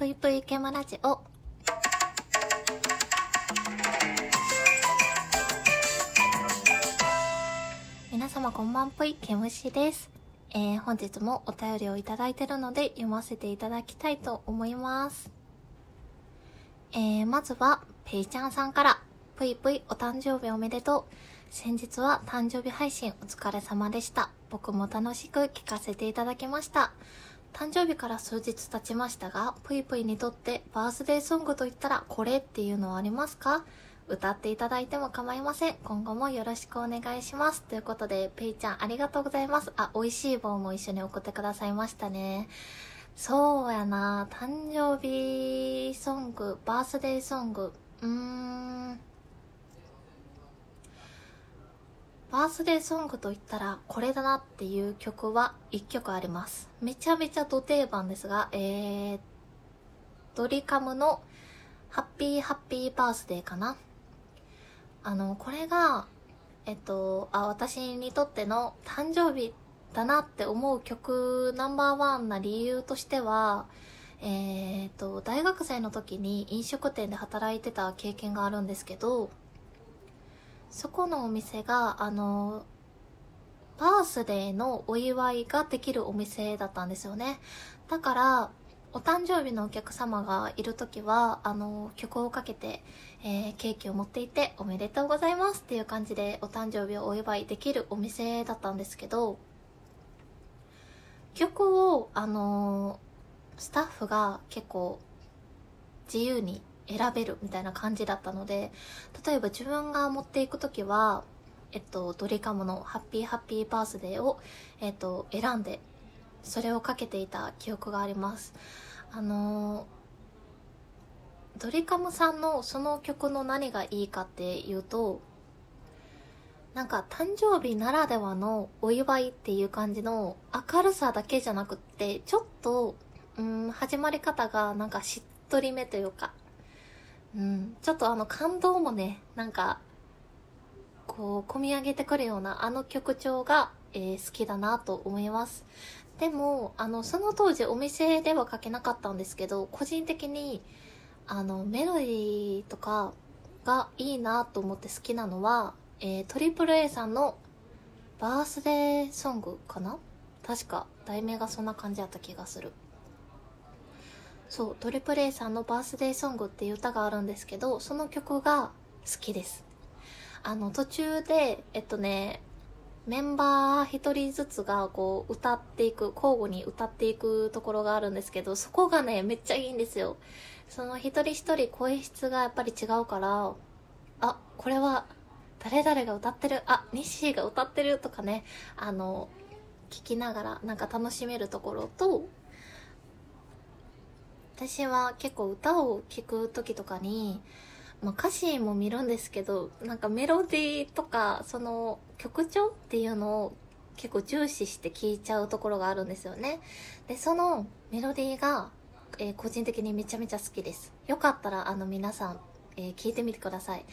ぷいぷいケムラジオ。皆様こんばんぷい、ケムシです。えー、本日もお便りをいただいてるので読ませていただきたいと思います。えー、まずは、ペイちゃんさんから、ぷいぷいお誕生日おめでとう。先日は誕生日配信お疲れ様でした。僕も楽しく聞かせていただきました。誕生日から数日経ちましたが、ぷいぷいにとってバースデーソングと言ったらこれっていうのはありますか？歌っていただいても構いません。今後もよろしくお願いします。ということで、ペイちゃんありがとうございます。あ、美味しい棒も一緒に送ってくださいましたね。そうやな誕生日ソング、バースデーソング。うーん。バースデーソングと言ったらこれだなっていう曲は1曲あります。めちゃめちゃド定番ですが、えー、ドリカムのハッピーハッピーバースデーかな。あの、これが、えっと、あ、私にとっての誕生日だなって思う曲ナンバーワンな理由としては、えっと、大学生の時に飲食店で働いてた経験があるんですけど、そこのお店が、あの、バースデーのお祝いができるお店だったんですよね。だから、お誕生日のお客様がいるときは、あの、曲をかけて、えーケーキを持っていて、おめでとうございますっていう感じでお誕生日をお祝いできるお店だったんですけど、曲を、あのスタッフが結構自由に選べるみたいな感じだったので、例えば自分が持っていくときは、えっと、ドリカムのハッピーハッピーバースデーを、えっと、選んで、それをかけていた記憶があります。あのドリカムさんのその曲の何がいいかっていうと、なんか誕生日ならではのお祝いっていう感じの明るさだけじゃなくって、ちょっと、うん、始まり方がなんかしっとりめというか、うん、ちょっとあの感動もね、なんか、こう、込み上げてくるようなあの曲調が、えー好きだなと思います。でも、あの、その当時お店では書けなかったんですけど、個人的に、あの、メロディーとかがいいなと思って好きなのは、えー、トリプル A さんのバースデーソングかな？確か、題名がそんな感じだった気がする。そう、トリプル A さんのバースデーソングっていう歌があるんですけど、その曲が好きです。あの、途中で、えっとね、メンバー一人ずつがこう歌っていく、交互に歌っていくところがあるんですけど、そこがね、めっちゃいいんですよ。その一人一人声質がやっぱり違うから、あ、これは誰々が歌ってる、あ、ニッシーが歌ってるとかね、あの、聞きながらなんか楽しめるところと、私は結構歌を聴く時とかに、まあ、歌詞も見るんですけど、なんかメロディーとか、その曲調っていうのを結構重視して聴いちゃうところがあるんですよね。で、そのメロディーが、えー個人的にめちゃめちゃ好きです。よかったら、あの皆さん、え聞いてみてください。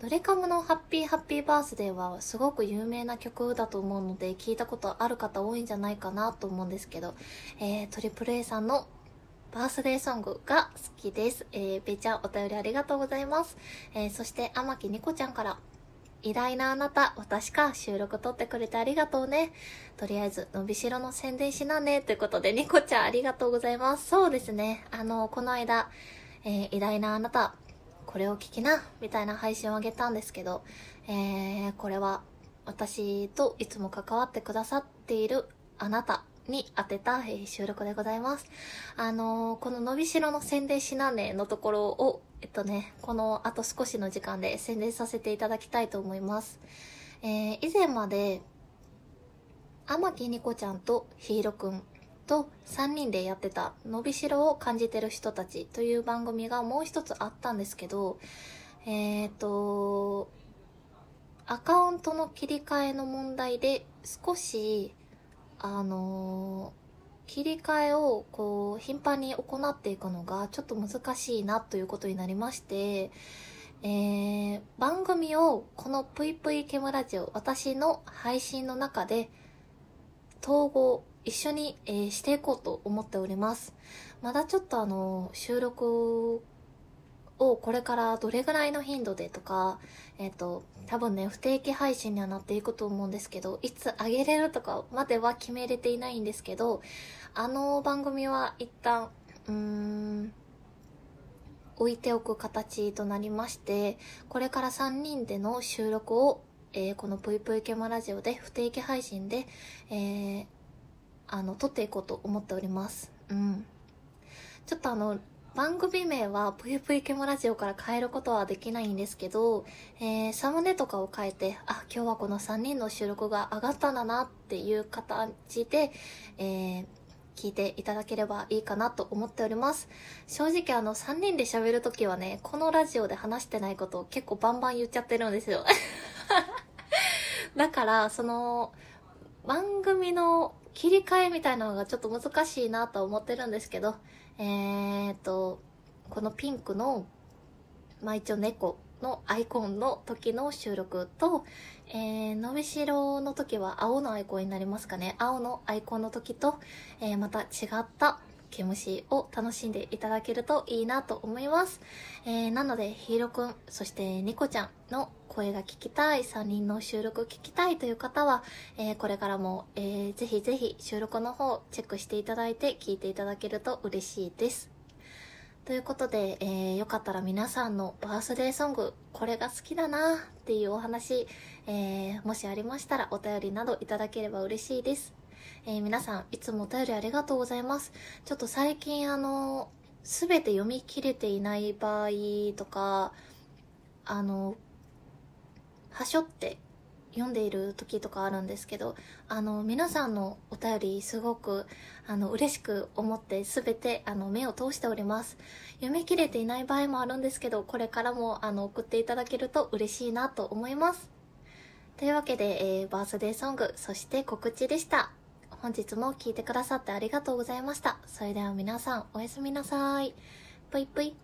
ドレカムのハッピーハッピーバースデーはすごく有名な曲だと思うので、聞いたことある方多いんじゃないかなと思うんですけど、えー、トリプル A さんのバースデーソングが好きです。えー、べーちゃんお便りありがとうございます。えー、そして、天木にこちゃんから、偉大なあなた、私か、収録撮ってくれてありがとうね。とりあえず、伸びしろの宣伝しなね。ということで、ニコちゃんありがとうございます。そうですね。あの、この間、えー、偉大なあなた、これを聞きな、みたいな配信をあげたんですけど、えー、これは、私といつも関わってくださっているあなたに当てた、えー収録でございます。あのーこの伸びしろの宣伝しなねのところを、えっとね、このあと少しの時間で宣伝させていただきたいと思います。えー以前まで、天木にこちゃんとひいろくんと3人でやってた伸びしろを感じてる人たちという番組がもう一つあったんですけど、えっ、と、アカウントの切り替えの問題で少し、あの切り替えをこう頻繁に行っていくのがちょっと難しいなということになりまして、えー番組をこのぷいぷいケムラジオ私の配信の中で統合一緒に、えーしていこうと思っております。まだちょっとあの、収録をこれからどれぐらいの頻度でとか、えっ、と、多分ね、不定期配信にはなっていくと思うんですけど、いつ上げれるとかまでは決めれていないんですけど、あの番組は一旦、うーん、置いておく形となりまして、これから3人での収録を、えー、このぷいぷいけまラジオで不定期配信で、えー、あの、撮っていこうと思っております。うん。ちょっとあの、番組名はぷゆぷゆけもラジオから変えることはできないんですけど、えー、サムネとかを変えて、あ、今日はこの3人の収録が上がったんだなっていう形で、えー、聞いていただければいいかなと思っております。正直あの3人で喋るときはね、このラジオで話してないことを結構バンバン言っちゃってるんですよ。だから、その、番組の切り替えみたいなのがちょっと難しいなと思ってるんですけど、えー、っと、このピンクの、まあ一応猫のアイコンの時の収録と、えー、伸びしろの時は青のアイコンになりますかね。青のアイコンの時と、えー、また違った毛虫を楽しんでいただけるといいなと思います。えー、なので、ヒーロくん、そしてニコちゃんの声が聞きたい、3人の収録を聞きたいという方は、えー、これからも、えー、ぜひぜひ収録の方チェックしていただいて聞いていただけると嬉しいです。ということで、えー、よかったら皆さんのバースデーソング、これが好きだなっていうお話、えー、もしありましたらお便りなどいただければ嬉しいです。えー、皆さん、いつもお便りありがとうございます。ちょっと最近あの、すべて読み切れていない場合とか、あの、はしょって読んでいる時とかあるんですけど、あの、皆さんのお便りすごく、あの、嬉しく思ってすべて、あの、目を通しております。読み切れていない場合もあるんですけど、これからも、あの、送っていただけると嬉しいなと思います。というわけで、えー、バースデーソング、そして告知でした。本日も聴いてくださってありがとうございました。それでは皆さん、おやすみなさい。ぷいぷい。